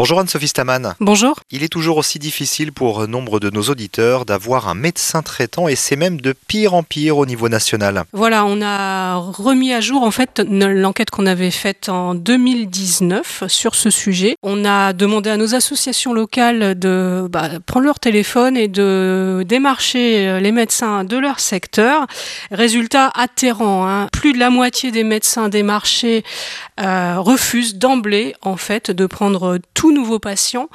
Bonjour Anne-Sophie Staman. Bonjour. Il est toujours aussi difficile pour nombre de nos auditeurs d'avoir un médecin traitant et c'est même de pire en pire au niveau national. Voilà, on a remis à jour en fait l'enquête qu'on avait faite en 2019 sur ce sujet. On a demandé à nos associations locales de bah, prendre leur téléphone et de démarcher les médecins de leur secteur. Résultat atterrant, hein. plus de la moitié des médecins démarchés euh, refusent d'emblée en fait de prendre tout nouveau patient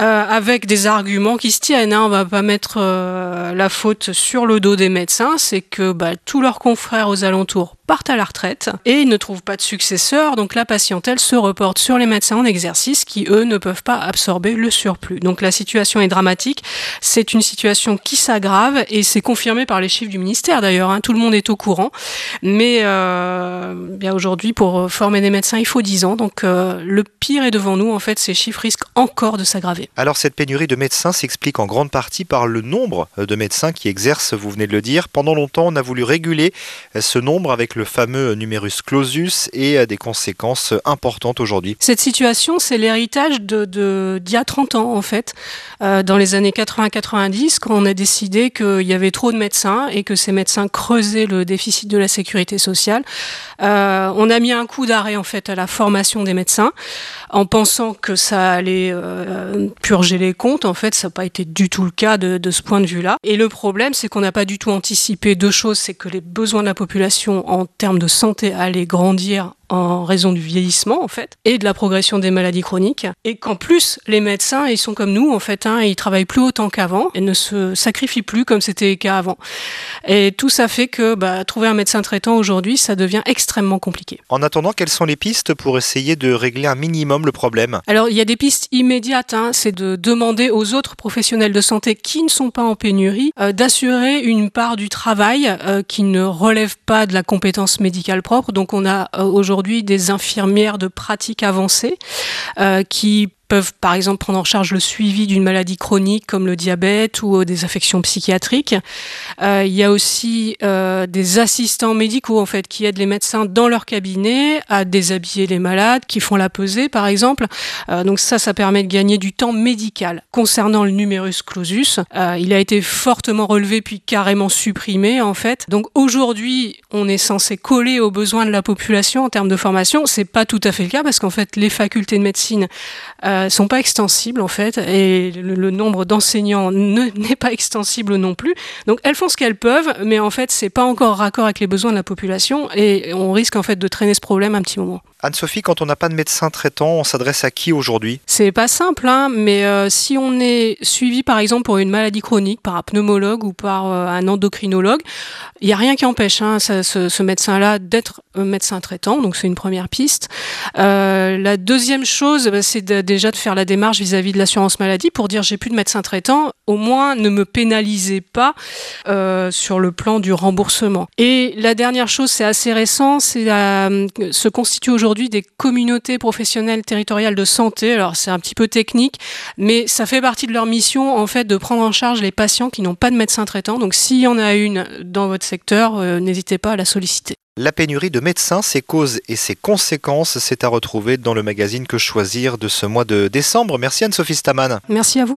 euh, avec des arguments qui se tiennent. Hein. On va pas mettre euh, la faute sur le dos des médecins, c'est que bah, tous leurs confrères aux alentours partent à la retraite et ils ne trouvent pas de successeur, donc la patientèle se reporte sur les médecins en exercice qui, eux, ne peuvent pas absorber le surplus. Donc la situation est dramatique, c'est une situation qui s'aggrave et c'est confirmé par les chiffres du ministère d'ailleurs, hein. tout le monde est au courant, mais euh, bien aujourd'hui pour former des médecins il faut 10 ans, donc euh, le pire est devant nous, en fait ces chiffres risquent encore de s'aggraver. Alors cette pénurie de médecins s'explique en grande partie par le nombre de médecins qui exercent, vous venez de le dire, pendant longtemps on a voulu réguler ce nombre avec le fameux numerus clausus et des conséquences importantes aujourd'hui. Cette situation, c'est l'héritage de, d'il y a 30 ans en fait, euh, dans les années 80-90, quand on a décidé qu'il y avait trop de médecins et que ces médecins creusaient le déficit de la sécurité sociale. Euh, on a mis un coup d'arrêt en fait à la formation des médecins en pensant que ça allait euh, purger les comptes. En fait, ça n'a pas été du tout le cas de, de ce point de vue-là. Et le problème, c'est qu'on n'a pas du tout anticipé deux choses, c'est que les besoins de la population en termes de santé allaient grandir en raison du vieillissement en fait et de la progression des maladies chroniques. Et qu'en plus les médecins ils sont comme nous en fait hein, ils travaillent plus autant qu'avant et ne se sacrifient plus comme c'était le cas avant. Et tout ça fait que bah, trouver un médecin traitant aujourd'hui ça devient extrêmement compliqué. En attendant quelles sont les pistes pour essayer de régler un minimum le problème? Alors il y a des pistes immédiates hein, c'est de demander aux autres professionnels de santé qui ne sont pas en pénurie euh, d'assurer une part du travail euh, qui ne relève pas de la compétence médicale propre. Donc on a euh, aujourd'hui des infirmières de pratique avancée euh, qui peuvent par exemple prendre en charge le suivi d'une maladie chronique comme le diabète ou euh, des affections psychiatriques. Euh, il y a aussi euh, des assistants médicaux en fait qui aident les médecins dans leur cabinet à déshabiller les malades, qui font la pesée par exemple. Donc ça, ça permet de gagner du temps médical. Concernant le numerus clausus, il a été fortement relevé puis carrément supprimé en fait. Donc aujourd'hui, on est censé coller aux besoins de la population en termes de formation. C'est pas tout à fait le cas parce qu'en fait, les facultés de médecine sont pas extensibles en fait et le, le nombre d'enseignants n'est pas extensible non plus. Donc elles font ce qu'elles peuvent, mais en fait c'est pas encore raccord avec les besoins de la population et on risque en fait de traîner ce problème un petit moment. Anne-Sophie, quand on n'a pas de médecin traitant, on s'adresse à qui aujourd'hui? C'est pas simple, hein, mais euh, si on est suivi par exemple pour une maladie chronique par un pneumologue ou par euh, un endocrinologue, il n'y a rien qui empêche hein, ce, médecin-là d'être médecin traitant, donc c'est une première piste. Euh, la deuxième chose, bah, c'est déjà de faire la démarche vis-à-vis -vis de l'assurance maladie pour dire j'ai plus de médecin traitant, au moins ne me pénalisez pas euh, sur le plan du remboursement. Et la dernière chose, c'est assez récent, c'est euh, se constitue aujourd'hui des communautés professionnelles territoriales de santé. Alors c'est un petit peu technique, mais ça fait partie de leur mission en fait de prendre en charge les patients qui n'ont pas de médecin traitant. Donc s'il y en a une dans votre secteur, euh, n'hésitez pas à la solliciter. La pénurie de médecins, ses causes et ses conséquences, c'est à retrouver dans le magazine Que choisir de ce mois de décembre. Merci Anne-Sophie Staman. Merci à vous.